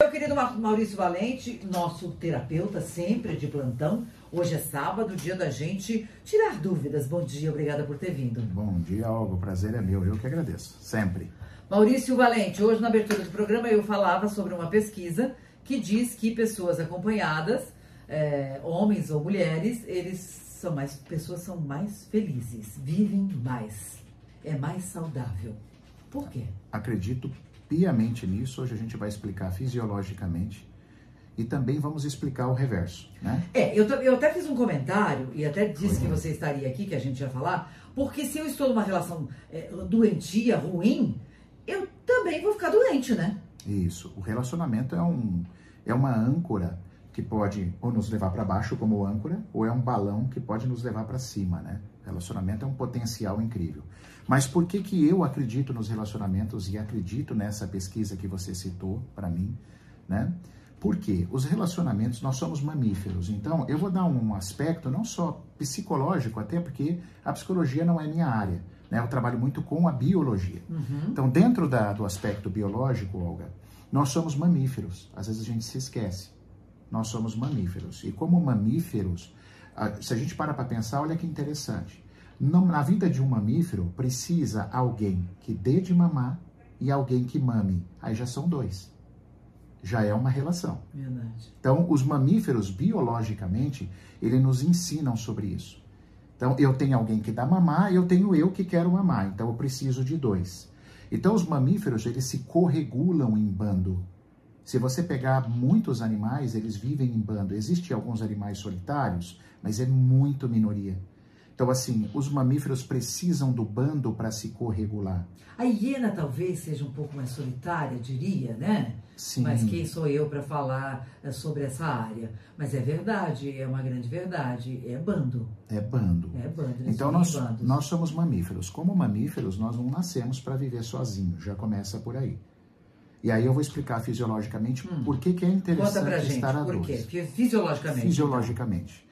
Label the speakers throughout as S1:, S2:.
S1: Meu querido Maurício Valente, nosso terapeuta sempre de plantão. Hoje é sábado, dia da gente tirar dúvidas. Bom dia, obrigada por ter vindo.
S2: Bom dia, Olga. O prazer é meu. Eu que agradeço. Sempre.
S1: Maurício Valente, hoje na abertura do programa eu falava sobre uma pesquisa que diz que pessoas acompanhadas, é, homens ou mulheres, eles são mais pessoas são mais felizes, vivem mais, é mais saudável. Por quê?
S2: Acredito piamente nisso. Hoje a gente vai explicar fisiologicamente e também vamos explicar o reverso, né?
S1: É, eu, eu até fiz um comentário e até disse
S2: Foi
S1: que você estaria aqui, que a gente ia falar, porque se eu estou numa relação é, doentia, ruim, eu também vou ficar doente, né?
S2: Isso. O relacionamento é, um, é uma âncora que pode ou nos levar para baixo como âncora, ou é um balão que pode nos levar para cima, né? Relacionamento é um potencial incrível. Mas por que que eu acredito nos relacionamentos e acredito nessa pesquisa que você citou para mim, né? Porque os relacionamentos, nós somos mamíferos. Então, eu vou dar um aspecto não só psicológico, até porque a psicologia não é minha área. Né? Eu trabalho muito com a biologia.
S1: Uhum.
S2: Então, dentro da, do aspecto biológico, Olga, nós somos mamíferos. Às vezes a gente se esquece. Nós somos mamíferos. E como mamíferos, se a gente para para pensar, olha que interessante. Na vida de um mamífero, precisa alguém que dê de mamar e alguém que mame. Aí já são dois. Já é uma relação.
S1: Verdade.
S2: Então, os mamíferos, biologicamente, eles nos ensinam sobre isso. Então, eu tenho alguém que dá mamar, eu tenho eu que quero mamar. Então, eu preciso de dois. Então, os mamíferos, eles se corregulam em bando. Se você pegar muitos animais, eles vivem em bando. Existem alguns animais solitários, mas é muito minoria. Então, assim, os mamíferos precisam do bando para se corregular.
S1: A hiena talvez seja um pouco mais solitária, diria, né?
S2: Sim.
S1: Mas quem sou eu para falar eh, sobre essa área? Mas é verdade, é uma grande verdade. É bando.
S2: É bando.
S1: É bando.
S2: Então, nós,
S1: bandos.
S2: nós somos mamíferos. Como mamíferos, nós não nascemos para viver sozinhos. Já começa por aí. E aí eu vou explicar fisiologicamente por que, que é
S1: Hum. Conta
S2: interessante
S1: pra gente,
S2: estar a
S1: por
S2: dois.
S1: quê? Porque Fisiologicamente.
S2: Fisiologicamente.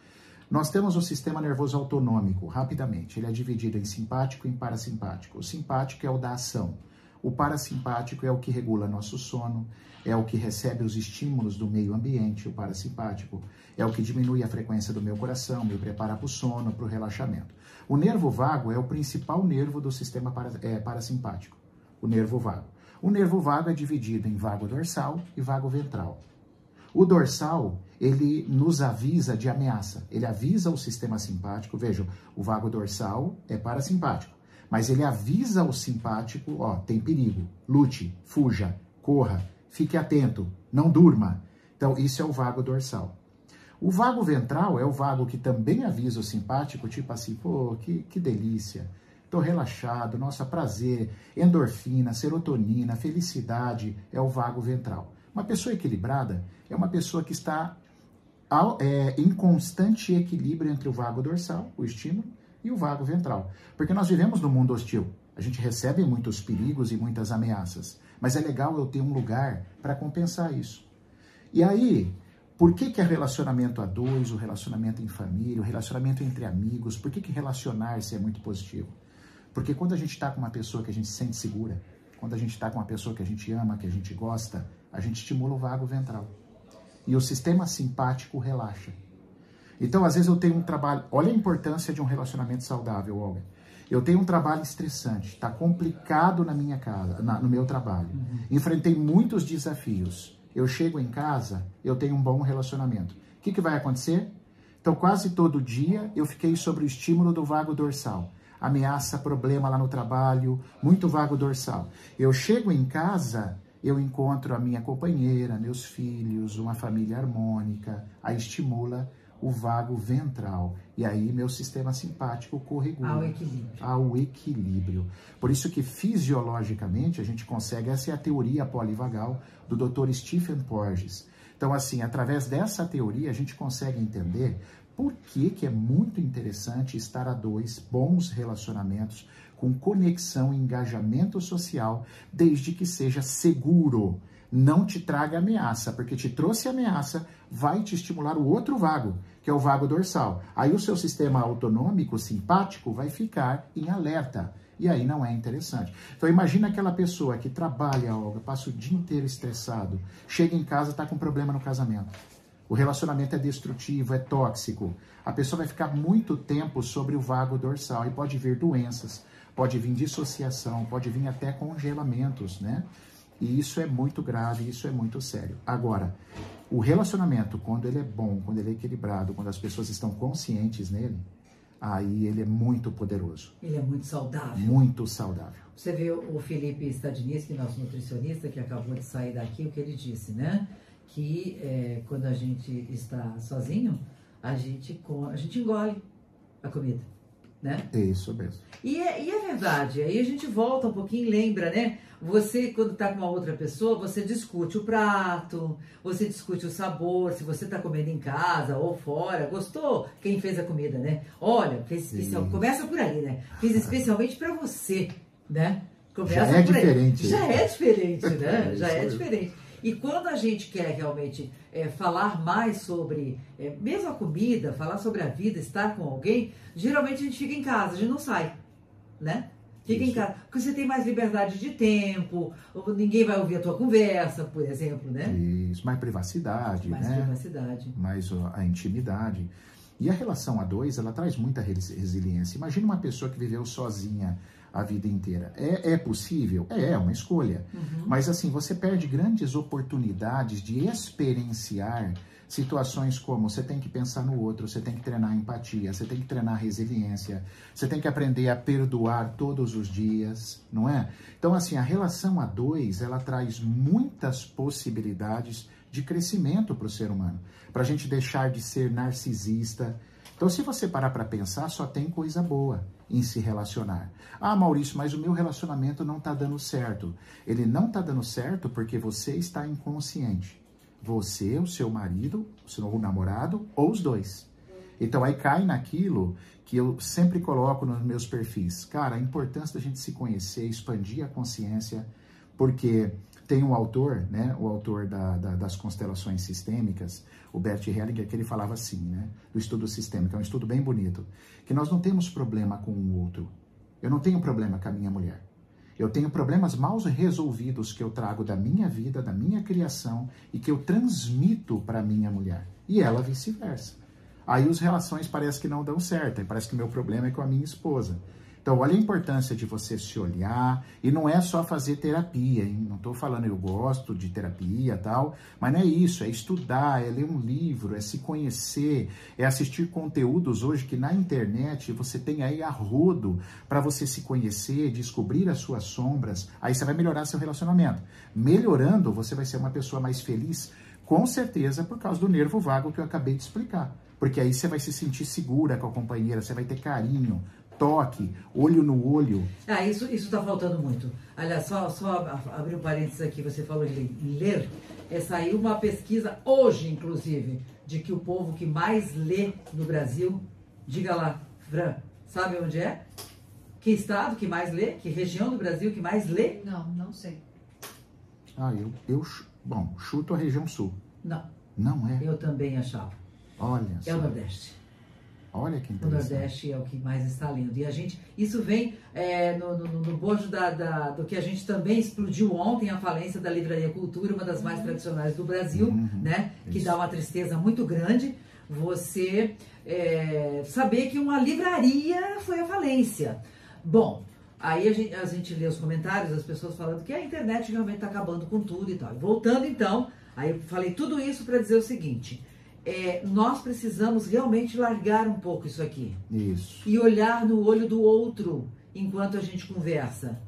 S2: Nós temos o sistema nervoso autonômico, rapidamente. Ele é dividido em simpático e em parasimpático. O simpático é o da ação. O parasimpático é o que regula nosso sono, é o que recebe os estímulos do meio ambiente, o parasimpático. É o que diminui a frequência do meu coração, me prepara para o sono, para o relaxamento. O nervo vago é o principal nervo do sistema é, parasimpático, o nervo vago. O nervo vago é dividido em vago dorsal e vago ventral. O dorsal, ele nos avisa de ameaça. Ele avisa o sistema simpático. Vejam, o vago dorsal é parasimpático. Mas ele avisa o simpático, ó, tem perigo. Lute, fuja, corra, fique atento, não durma. Então, isso é o vago dorsal. O vago ventral é o vago que também avisa o simpático, tipo assim, pô, que, que delícia. Tô relaxado, nossa, prazer, endorfina, serotonina, felicidade, é o vago ventral. Uma pessoa equilibrada é uma pessoa que está ao- é, em constante equilíbrio entre o vago dorsal, o estímulo, e o vago ventral. Porque nós vivemos num mundo hostil. A gente recebe muitos perigos e muitas ameaças. Mas é legal eu ter um lugar para compensar isso. E aí, por que, que é relacionamento a dois, o relacionamento em família, o relacionamento entre amigos, por que, que relacionar-se é muito positivo? Porque quando a gente está com uma pessoa que a gente se sente segura, quando a gente está com uma pessoa que a gente ama, que a gente gosta, a gente estimula o vago ventral. E o sistema simpático relaxa. Então, às vezes eu tenho um trabalho. Olha a importância de um relacionamento saudável, Olga. Eu tenho um trabalho estressante, está complicado na minha casa, na- no meu trabalho. Enfrentei muitos desafios. Eu chego em casa, eu tenho um bom relacionamento. O que, que vai acontecer? Então, quase todo dia eu fiquei sobre o estímulo do vago dorsal. Ameaça, problema lá no trabalho, muito vago dorsal. Eu chego em casa, eu encontro a minha companheira, meus filhos, uma família harmônica, a estimula o vago ventral. E aí meu sistema simpático corregula
S1: Ao equilíbrio.
S2: ao equilíbrio. Por isso que fisiologicamente a gente consegue, essa é a teoria polivagal do Dr. Stephen Porges. Então assim, através dessa teoria a gente consegue entender por que, que é muito interessante estar a dois, bons relacionamentos, com conexão e engajamento social, desde que seja seguro. Não te traga ameaça, porque te trouxe ameaça, vai te estimular o outro vago, que é o vago dorsal. Aí o seu sistema autonômico simpático vai ficar em alerta. E aí não é interessante. Então imagina aquela pessoa que trabalha, Olga, passa o dia inteiro estressado, chega em casa está com problema no casamento. O relacionamento é destrutivo, é tóxico. A pessoa vai ficar muito tempo sobre o vago dorsal e pode vir doenças, pode vir dissociação, pode vir até congelamentos, né? E isso é muito grave, isso é muito sério. Agora, o relacionamento, quando ele é bom, quando ele é equilibrado, quando as pessoas estão conscientes nele, aí ele é muito poderoso.
S1: Ele é muito saudável.
S2: Muito saudável.
S1: Você vê o Felipe Stadiniski, nosso nutricionista, que acabou de sair daqui, o que ele disse, né? Que é, quando a gente está sozinho, a gente, a gente engole a comida, né?
S2: É isso mesmo.
S1: E é, e é verdade. Aí a gente volta um pouquinho lembra, né? Você, quando está com uma outra pessoa, você discute o prato, você discute o sabor, se você está comendo em casa ou fora. Gostou? Quem fez a comida, né? Olha, fez especial. Começa por aí, né? Fiz especialmente para você, né?
S2: Começa Já é diferente.
S1: Já é diferente, né? Já é diferente. E quando a gente quer realmente é, falar mais sobre, é, mesmo a comida, falar sobre a vida, estar com alguém, geralmente a gente fica em casa, a gente não sai, né? Fica Isso. em casa. Porque você tem mais liberdade de tempo, ninguém vai ouvir a tua conversa, por exemplo, né?
S2: Isso, mais privacidade,
S1: mais
S2: né?
S1: privacidade.
S2: Mais a intimidade. E a relação a dois, ela traz muita resiliência. Imagina uma pessoa que viveu sozinha a vida inteira. É, é possível? É, é uma escolha. Uhum. Mas assim, você perde grandes oportunidades de experienciar situações como você tem que pensar no outro, você tem que treinar empatia, você tem que treinar resiliência, você tem que aprender a perdoar todos os dias, não é? Então, assim, a relação a dois, ela traz muitas possibilidades de crescimento para o ser humano, para a gente deixar de ser narcisista. Então, se você parar para pensar, só tem coisa boa em se relacionar. Ah, Maurício, mas o meu relacionamento não está dando certo. Ele não está dando certo porque você está inconsciente. Você, o seu marido, o seu namorado ou os dois. Então aí cai naquilo que eu sempre coloco nos meus perfis. Cara, a importância da gente se conhecer, expandir a consciência, porque tem um autor, né, o autor da, da, das constelações sistêmicas, o Bert Hellinger, que ele falava assim, né, do estudo sistêmico, é um estudo bem bonito, que nós não temos problema com o outro. Eu não tenho problema com a minha mulher. Eu tenho problemas mal resolvidos que eu trago da minha vida, da minha criação e que eu transmito para minha mulher. E ela vice-versa. Aí as relações parece que não dão certo, parece que o meu problema é com a minha esposa. Então, olha a importância de você se olhar, e não é só fazer terapia, hein? Não estou falando eu gosto de terapia tal, mas não é isso, é estudar, é ler um livro, é se conhecer, é assistir conteúdos hoje que na internet você tem aí a rodo para você se conhecer, descobrir as suas sombras, aí você vai melhorar seu relacionamento. Melhorando, você vai ser uma pessoa mais feliz, com certeza por causa do nervo vago que eu acabei de explicar. Porque aí você vai se sentir segura com a companheira, você vai ter carinho, toque, olho no olho.
S1: Ah, isso está faltando muito. Aliás, só, só abrir um parênteses aqui, você falou de ler. É, saiu uma pesquisa hoje, inclusive, de que o povo que mais lê no Brasil, diga lá, Fran, sabe onde é? Que estado que mais lê? Que região do Brasil que mais lê?
S3: Não, não sei.
S2: Ah, eu, eu bom, chuto a região sul.
S1: Não.
S2: Não é?
S1: Eu também achava.
S2: Olha
S1: É o Nordeste.
S2: Olha que
S1: interessante. O Nordeste é o que mais está lindo. E a gente, isso vem é, no, no, no bojo da, da, do que a gente também explodiu ontem, a falência da Livraria Cultura, uma das mais tradicionais do Brasil, uhum, né? Que dá uma tristeza muito grande. Você é, saber que uma livraria foi a falência. Bom, aí a gente, a gente lê os comentários, as pessoas falando que a internet realmente está acabando com tudo e tal. Voltando então, aí eu falei tudo isso para dizer o seguinte é, nós precisamos realmente largar um pouco isso aqui.
S2: Isso.
S1: E olhar no olho do outro enquanto a gente conversa.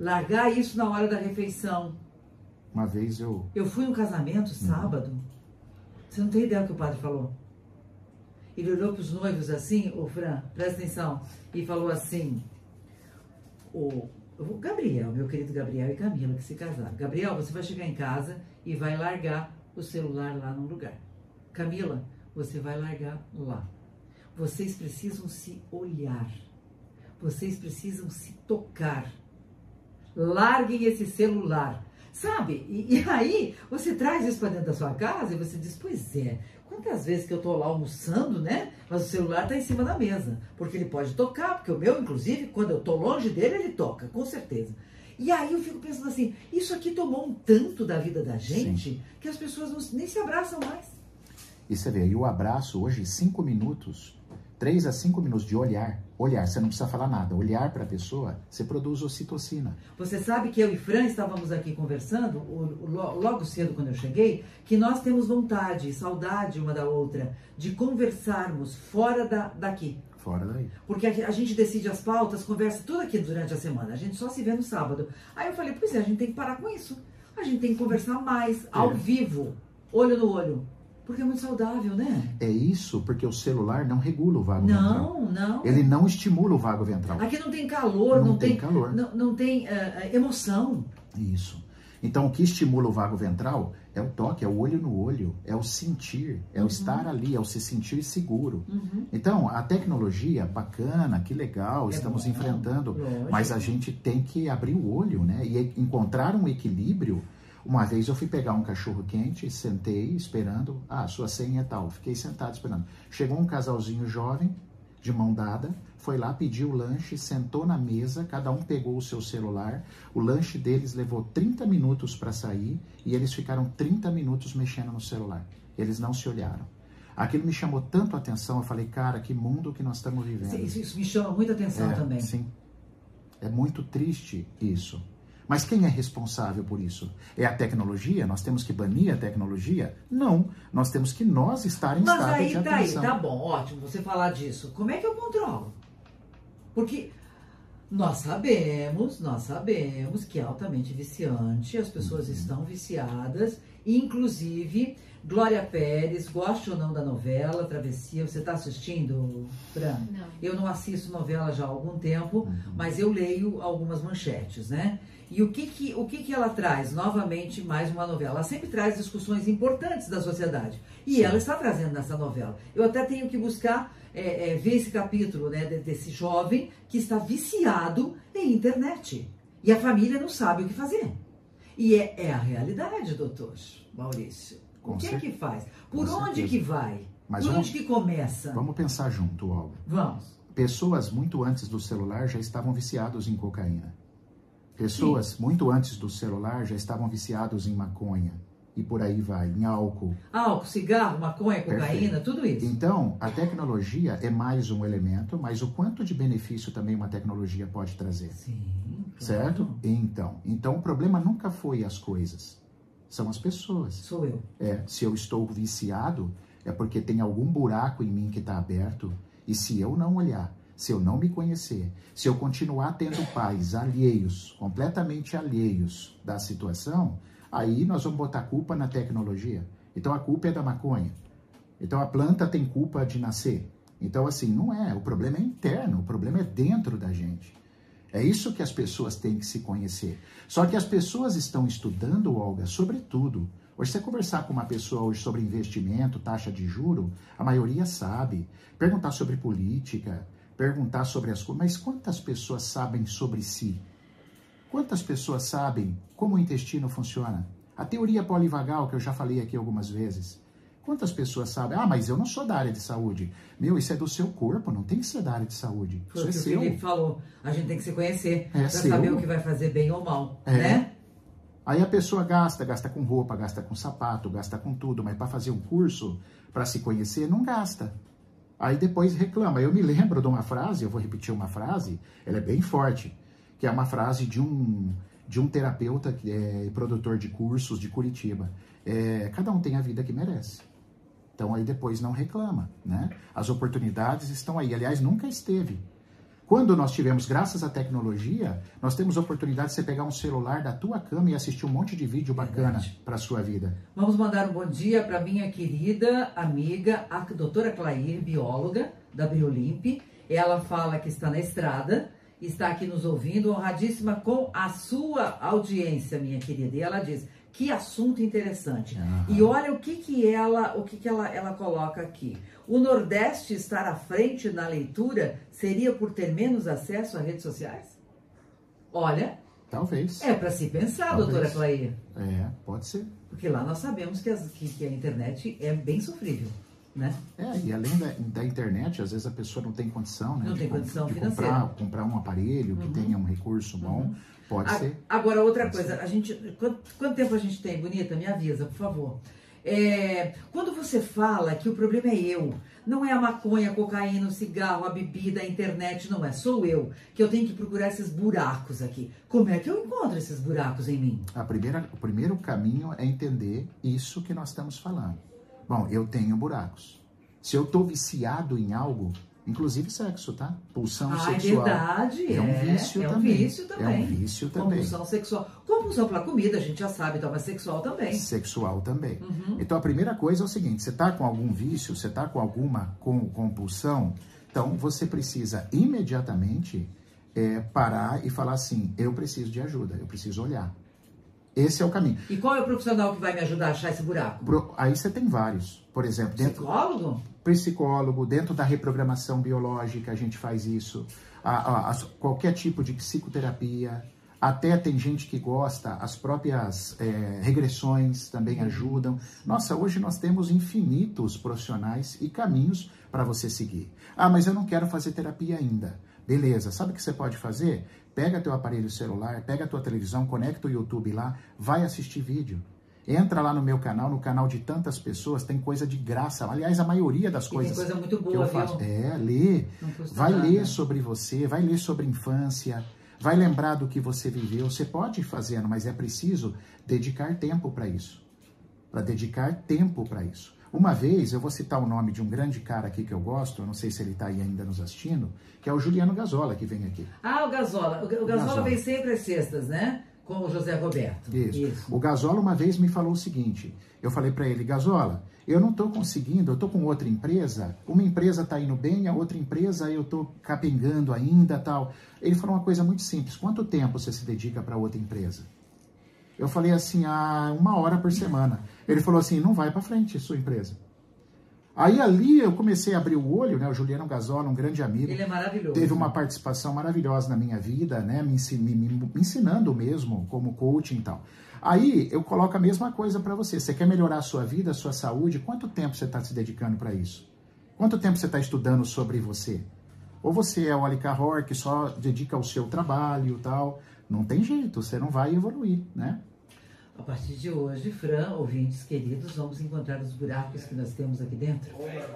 S1: Largar isso na hora da refeição.
S2: Uma vez eu.
S1: Eu fui um casamento uhum. sábado. Uhum. Você não tem ideia do que o padre falou. Ele olhou para os noivos assim, ô Fran, presta atenção, e falou assim: o, o Gabriel, meu querido Gabriel e Camila, que se casaram. Gabriel, você vai chegar em casa e vai largar o celular lá no lugar. Camila, você vai largar lá. Vocês precisam se olhar. Vocês precisam se tocar. Larguem esse celular. Sabe? E, e aí você traz isso para dentro da sua casa e você diz: Pois é, Quantas vezes que eu tô lá almoçando, né? Mas o celular tá em cima da mesa. Porque ele pode tocar, porque o meu, inclusive, quando eu tô longe dele, ele toca, com certeza. E aí eu fico pensando assim, isso aqui tomou um tanto da vida da gente Sim. que as pessoas não, nem se abraçam mais.
S2: E você vê, e o abraço hoje, cinco minutos, 3 a 5 minutos de olhar, olhar, você não precisa falar nada, olhar para a pessoa, você produz ocitocina.
S1: Você sabe que eu e Fran estávamos aqui conversando, logo cedo quando eu cheguei, que nós temos vontade, saudade uma da outra, de conversarmos fora da, daqui.
S2: Fora daí.
S1: Porque a, gente decide as pautas, conversa tudo aqui durante a semana, a gente só se vê no sábado. Aí eu falei, pois é, a gente tem que parar com isso. A gente tem que conversar mais, ao é. vivo, olho no olho. Porque é muito saudável, né?
S2: É isso, porque o celular não regula o vago
S1: não,
S2: ventral.
S1: Não, não.
S2: Ele não estimula o vago ventral.
S1: Aqui não tem calor, não,
S2: não
S1: tem,
S2: tem, calor.
S1: Não, não tem uh, emoção.
S2: Isso. Então, o que estimula o vago ventral é o toque, é o olho no olho, é o sentir, é uhum. o estar ali, é o se sentir seguro. Uhum. Então, a tecnologia, bacana, que legal, é estamos bom, enfrentando, lógico. mas a gente tem que abrir o olho, né? E encontrar um equilíbrio uma vez eu fui pegar um cachorro quente, sentei esperando, ah, sua senha é tal. Fiquei sentado esperando. Chegou um casalzinho jovem, de mão dada, foi lá, pediu o lanche, sentou na mesa, cada um pegou o seu celular. O lanche deles levou 30 minutos para sair e eles ficaram 30 minutos mexendo no celular. Eles não se olharam. Aquilo me chamou tanto a atenção, eu falei, cara, que mundo que nós estamos vivendo.
S1: Isso, isso me chama muita atenção
S2: é,
S1: também.
S2: Sim. É muito triste isso. Mas quem é responsável por isso? É a tecnologia? Nós temos que banir a tecnologia? Não. Nós temos que nós estar em
S1: Mas
S2: estado
S1: aí,
S2: de atenção.
S1: Mas aí, tá bom, ótimo você falar disso. Como é que eu controlo? Porque nós sabemos, nós sabemos que é altamente viciante, as pessoas uhum. estão viciadas, inclusive Glória Pérez, gosta ou não da novela Travessia? Você está assistindo, Fran?
S3: Não.
S1: Eu não assisto novela já há algum tempo, uhum. mas eu leio algumas manchetes, né? E o que que, o que que ela traz? Novamente, mais uma novela. Ela sempre traz discussões importantes da sociedade. E ela está trazendo nessa novela. Eu até tenho que buscar é, é, ver esse capítulo né, desse jovem que está viciado em internet. E a família não sabe o que fazer. E é, é a realidade, doutor Maurício. Com o que certeza. é que faz? Por Com onde certeza. que vai? Mas Por vamos, onde que começa?
S2: Vamos pensar junto, Olga.
S1: Vamos.
S2: Pessoas muito antes do celular já estavam viciados em cocaína. Pessoas Sim. muito antes do celular já estavam viciados em maconha e por aí vai, em álcool.
S1: Álcool, cigarro, maconha, cocaína, Perfeito. tudo isso.
S2: Então, a tecnologia é mais um elemento, mas o quanto de benefício também uma tecnologia pode trazer.
S1: Sim.
S2: Certo? Então, então o problema nunca foi as coisas, são as pessoas.
S1: Sou eu.
S2: É, se eu estou viciado, é porque tem algum buraco em mim que está aberto, e se eu não olhar, se eu não me conhecer, se eu continuar tendo pais alheios, completamente alheios da situação, aí nós vamos botar culpa na tecnologia. Então a culpa é da maconha. Então a planta tem culpa de nascer. Então, assim, não é. O problema é interno, o problema é dentro da gente. É isso que as pessoas têm que se conhecer. Só que as pessoas estão estudando, Olga, sobre tudo. Hoje, você conversar com uma pessoa hoje sobre investimento, taxa de juro, a maioria sabe. Perguntar sobre política, perguntar sobre as coisas, mas quantas pessoas sabem sobre si? Quantas pessoas sabem como o intestino funciona? A teoria polivagal, que eu já falei aqui algumas vezes. Quantas pessoas sabem? Ah, mas eu não sou da área de saúde. Meu, isso é do seu corpo, não tem que ser da área de saúde.
S1: Foi
S2: isso
S1: é
S2: seu. O
S1: Felipe falou, a gente tem que se conhecer é para saber o que vai fazer bem ou mal, é. né?
S2: Aí a pessoa gasta, gasta com roupa, gasta com sapato, gasta com tudo, mas para fazer um curso, para se conhecer, não gasta. Aí depois reclama. Eu me lembro de uma frase, eu vou repetir uma frase, ela é bem forte, que é uma frase de um, de um terapeuta que é produtor de cursos de Curitiba. É, cada um tem a vida que merece. Então aí depois não reclama, né? As oportunidades estão aí. Aliás, nunca esteve. Quando nós tivemos, graças à tecnologia, nós temos a oportunidade de você pegar um celular da tua cama e assistir um monte de vídeo bacana para a sua vida.
S1: Vamos mandar um bom dia para minha querida amiga, a doutora Clair, bióloga da Biolimp. Ela fala que está na estrada, está aqui nos ouvindo, honradíssima com a sua audiência, minha querida. E ela diz: que assunto interessante. Uhum. E olha o que, que ela, o que, que ela, ela coloca aqui. O Nordeste estar à frente na leitura seria por ter menos acesso a redes sociais? Olha.
S2: Talvez.
S1: É para se pensar, Talvez. doutora Clair.
S2: É, pode ser.
S1: Porque lá nós sabemos que, as, que, que a internet é bem sofrível. Né?
S2: É, e além da, da, internet, às vezes a pessoa não tem condição, né?
S1: Não
S2: de,
S1: tem condição
S2: de
S1: financeira.
S2: comprar, comprar um aparelho que
S1: Uhum.
S2: tenha um recurso bom,
S1: Uhum.
S2: pode
S1: A-
S2: ser.
S1: Agora, outra
S2: Pode
S1: coisa, a gente. Quanto, quanto tempo a gente tem, bonita? Me avisa, por favor. É, quando você fala que o problema é eu, não é a maconha, a cocaína, o cigarro, a bebida, a internet, não é, sou eu, que eu tenho que procurar esses buracos aqui. Como é que eu encontro esses buracos em mim?
S2: A primeira, o primeiro caminho é entender isso que nós estamos falando. Bom, eu tenho buracos. Se eu estou viciado em algo, inclusive sexo, tá? Pulsão
S1: ah, é
S2: sexual.
S1: verdade.
S2: É um vício
S1: é um
S2: também.
S1: vício
S2: É
S1: também.
S2: um vício também.
S1: Compulsão sexual. Compulsão pela comida, a gente já sabe, então, mas sexual também.
S2: Sexual também.
S1: Uhum.
S2: Então a primeira coisa é o seguinte: você está com algum vício, você está com alguma com- compulsão, então você precisa imediatamente é, parar e falar assim: eu preciso de ajuda, eu preciso olhar. Esse é o caminho.
S1: E qual é o profissional que vai me ajudar a achar esse buraco?
S2: Pro- aí você tem vários. Por exemplo, dentro
S1: Psicólogo?
S2: psicólogo, dentro da reprogramação biológica, a gente faz isso. A- a- as- qualquer tipo de psicoterapia. Até tem gente que gosta, as próprias é, regressões também ajudam. Nossa, hoje nós temos infinitos profissionais e caminhos para você seguir. Ah, mas eu não quero fazer terapia ainda. Beleza, sabe o que você pode fazer? Pega teu aparelho celular, pega tua televisão, conecta o YouTube lá, vai assistir vídeo. Entra lá no meu canal, no canal de tantas pessoas, tem coisa de graça. Aliás, a maioria das
S1: E tem
S2: coisas
S1: coisa muito
S2: que
S1: boa,
S2: eu faço.
S1: viu?
S2: É, lê. Vai
S1: nada.
S2: ler sobre você, vai ler sobre infância, vai lembrar do que você viveu. Você pode ir fazendo, mas é preciso dedicar tempo para isso. Para dedicar tempo para isso. Uma vez, eu vou citar o nome de um grande cara aqui que eu gosto, eu não sei se ele está aí ainda nos assistindo, que é o Juliano Gazola, que vem aqui.
S1: Ah, o Gazola. O, Gazola,
S2: Gazola.
S1: vem sempre às sextas, né? Com o José Roberto.
S2: Isso. O Gazola uma vez me falou o seguinte: eu falei para ele, Gazola, eu não estou conseguindo, eu estou com outra empresa, uma empresa está indo bem, a outra empresa eu estou capengando ainda tal. Ele falou uma coisa muito simples: quanto tempo você se dedica para outra empresa? Eu falei assim, ah, uma hora por semana. Ele falou assim, não vai para frente sua empresa. Aí ali eu comecei a abrir o olho, né? O Juliano Gazola, um grande amigo
S1: Ele é maravilhoso.
S2: teve uma participação maravilhosa na minha vida, né? Me, me- me- ensinando mesmo como coaching e tal. Aí eu coloco a mesma coisa para você. Você quer melhorar a sua vida, a sua saúde? Quanto tempo você está se dedicando para isso? Quanto tempo você está estudando sobre você? Ou você é o Alicarror que só dedica ao seu trabalho e tal? Não tem jeito, você não vai evoluir, né?
S1: A partir de hoje, Fran, ouvintes queridos, vamos encontrar os buracos que nós temos aqui dentro.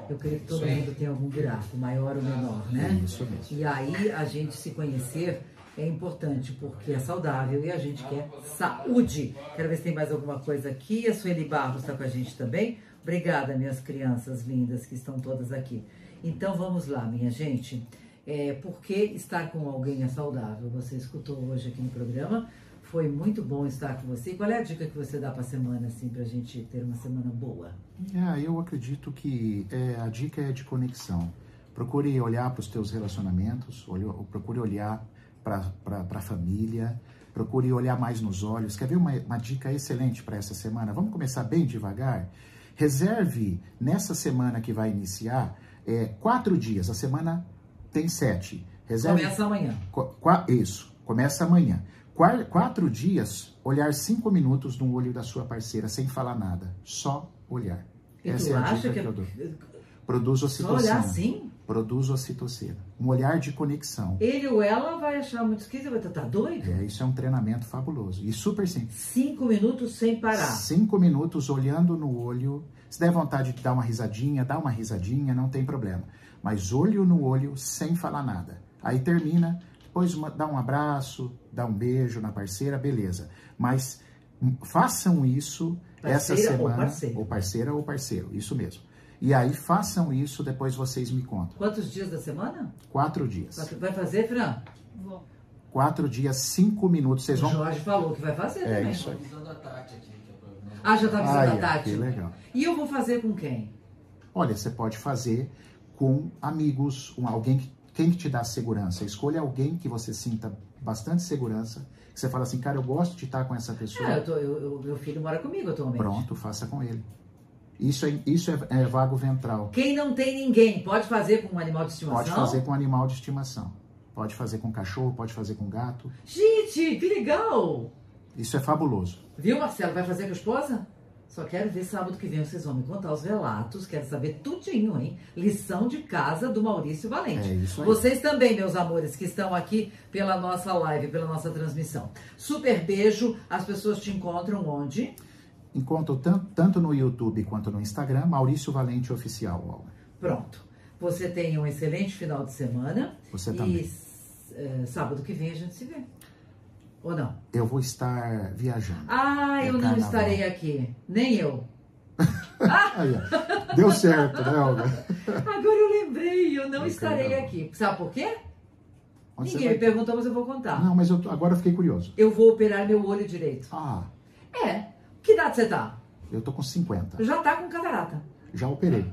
S1: Eu creio que todo mundo tem algum buraco, maior ou menor, né?
S2: Isso mesmo.
S1: E aí a gente se conhecer é importante porque é saudável e a gente quer saúde. Quero ver se tem mais alguma coisa aqui. A Sueli Barros está com a gente também. Obrigada, minhas crianças lindas que estão todas aqui. Então vamos lá, minha gente. É, por que estar com alguém é saudável? Você escutou hoje aqui no programa. Foi muito bom estar com você. Qual é a dica que você dá para a semana, assim, para a gente ter uma semana boa?
S2: É, eu acredito que é, a dica é de conexão. Procure olhar para os teus relacionamentos, olhe- procure olhar para a família, procure olhar mais nos olhos. Quer ver uma, uma dica excelente para essa semana? Vamos começar bem devagar? Reserve nessa semana que vai iniciar é, quatro dias. A semana tem sete. Reserve
S1: Começa amanhã.
S2: Qua- isso, começa amanhã. Qua- quatro dias, olhar cinco minutos no olho da sua parceira sem falar nada. Só olhar.
S1: E
S2: Essa é a
S1: acha
S2: dica
S1: que
S2: que eu dou.
S1: é
S2: Produz
S1: só
S2: ocitocina.
S1: olhar assim?
S2: Produz ocitocina. Um olhar de conexão.
S1: Ele ou ela vai achar muito esquisito, vai estar tá doido?
S2: É, isso é um treinamento fabuloso e super simples.
S1: Cinco minutos sem parar.
S2: Cinco minutos olhando no olho. Se der vontade de dar uma risadinha, dá uma risadinha, não tem problema. Mas olho no olho sem falar nada. Aí termina, depois uma- dá um abraço, dá um beijo na parceira, beleza. Mas hum, façam isso essa
S1: Parceira ou
S2: semana.
S1: parceiro.
S2: Ou parceira ou parceiro, isso mesmo. E aí façam isso, depois vocês me contam.
S1: Quantos dias da semana?
S2: Quatro dias.
S1: Vai fazer, Fran?
S3: Vou.
S2: Quatro dias, cinco minutos. Vocês
S1: O
S2: vão.
S1: Jorge falou que vai fazer
S2: É
S1: também.
S2: isso aí.
S3: avisando a Tati aqui. Que pra...
S1: Ah, já tá avisando
S2: Ai,
S1: a Tati.
S2: que legal.
S1: E eu vou fazer com quem?
S2: Olha, você pode fazer com amigos, um, alguém que, quem que te dá segurança. Escolha alguém que você sinta bastante segurança, que você fala assim, cara, eu gosto de estar com essa pessoa.
S1: Ah, eu tô, eu- eu- meu filho mora comigo atualmente.
S2: Pronto, faça com ele. Isso é, isso é, é vago ventral.
S1: Quem não tem ninguém, pode fazer com um animal de estimação?
S2: Pode fazer com animal de estimação. Pode fazer com cachorro, pode fazer com gato.
S1: Gente, que legal!
S2: Isso é fabuloso.
S1: Viu, Marcelo? Vai fazer com a esposa? Só quero ver sábado que vem vocês vão me contar os relatos. Quero saber tudinho, hein? Lição de casa do Maurício Valente.
S2: É isso aí.
S1: Vocês também, meus amores, que estão aqui pela nossa live, pela nossa transmissão. Super beijo. As pessoas te encontram onde?
S2: Encontro tan- tanto no YouTube quanto no Instagram, Maurício Valente Oficial.
S1: Pronto. Você tem um excelente final de semana.
S2: Você
S1: e
S2: também.
S1: eh, sábado que vem a gente se vê. Ou não?
S2: Eu vou estar viajando.
S1: Ah,
S2: É
S1: eu não
S2: carnaval.
S1: estarei aqui. Nem eu.
S2: Ó. Deu certo, né, Olga?
S1: Agora eu lembrei, eu não
S2: É
S1: estarei
S2: carnaval.
S1: aqui. Sabe por quê?
S2: Onde
S1: Ninguém
S2: você
S1: me
S2: vai?
S1: perguntou, mas eu vou contar.
S2: Não, mas eu tô- agora eu fiquei curioso.
S1: Eu vou operar meu olho direito.
S2: Ah,
S1: É. Que idade você tá?
S2: eu tô com 50.
S1: Já tá com catarata.
S2: Já operei.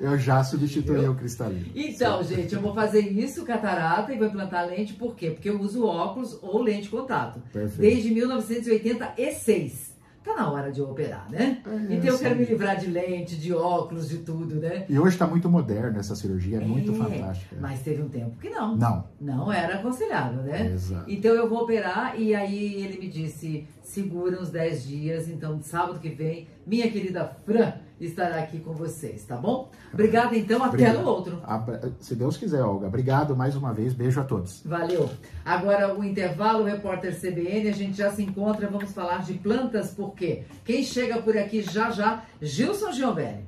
S2: eu já substituí o cristalino.
S1: Então, gente, eu vou fazer isso, catarata, e vou implantar lente, por quê? Porque eu uso óculos ou lente de contato.
S2: Perfeito.
S1: Desde 1986. Tá na hora de eu operar, né?
S2: É,
S1: então eu quero me livrar de lente, de óculos, de tudo, né?
S2: E hoje está muito moderna essa cirurgia, é muito
S1: É,
S2: fantástica.
S1: Mas teve um tempo que não.
S2: Não.
S1: Não era aconselhável, né?
S2: Exato.
S1: Então eu vou operar e aí ele me disse, segura uns 10 dias, então sábado que vem, minha querida Fran estará aqui com vocês, tá bom? Obrigada então, até
S2: Obrigado.
S1: no outro.
S2: Abra- Se Deus quiser, Olga. Obrigado mais uma vez. Beijo a todos.
S1: Valeu. Agora o intervalo, o repórter CBN, a gente já se encontra, vamos falar de plantas, porque quem chega por aqui já já, Gilson Giombelli.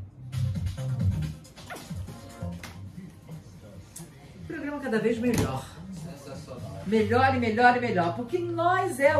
S1: Programa cada vez melhor. Melhor e melhor e melhor, porque nós é o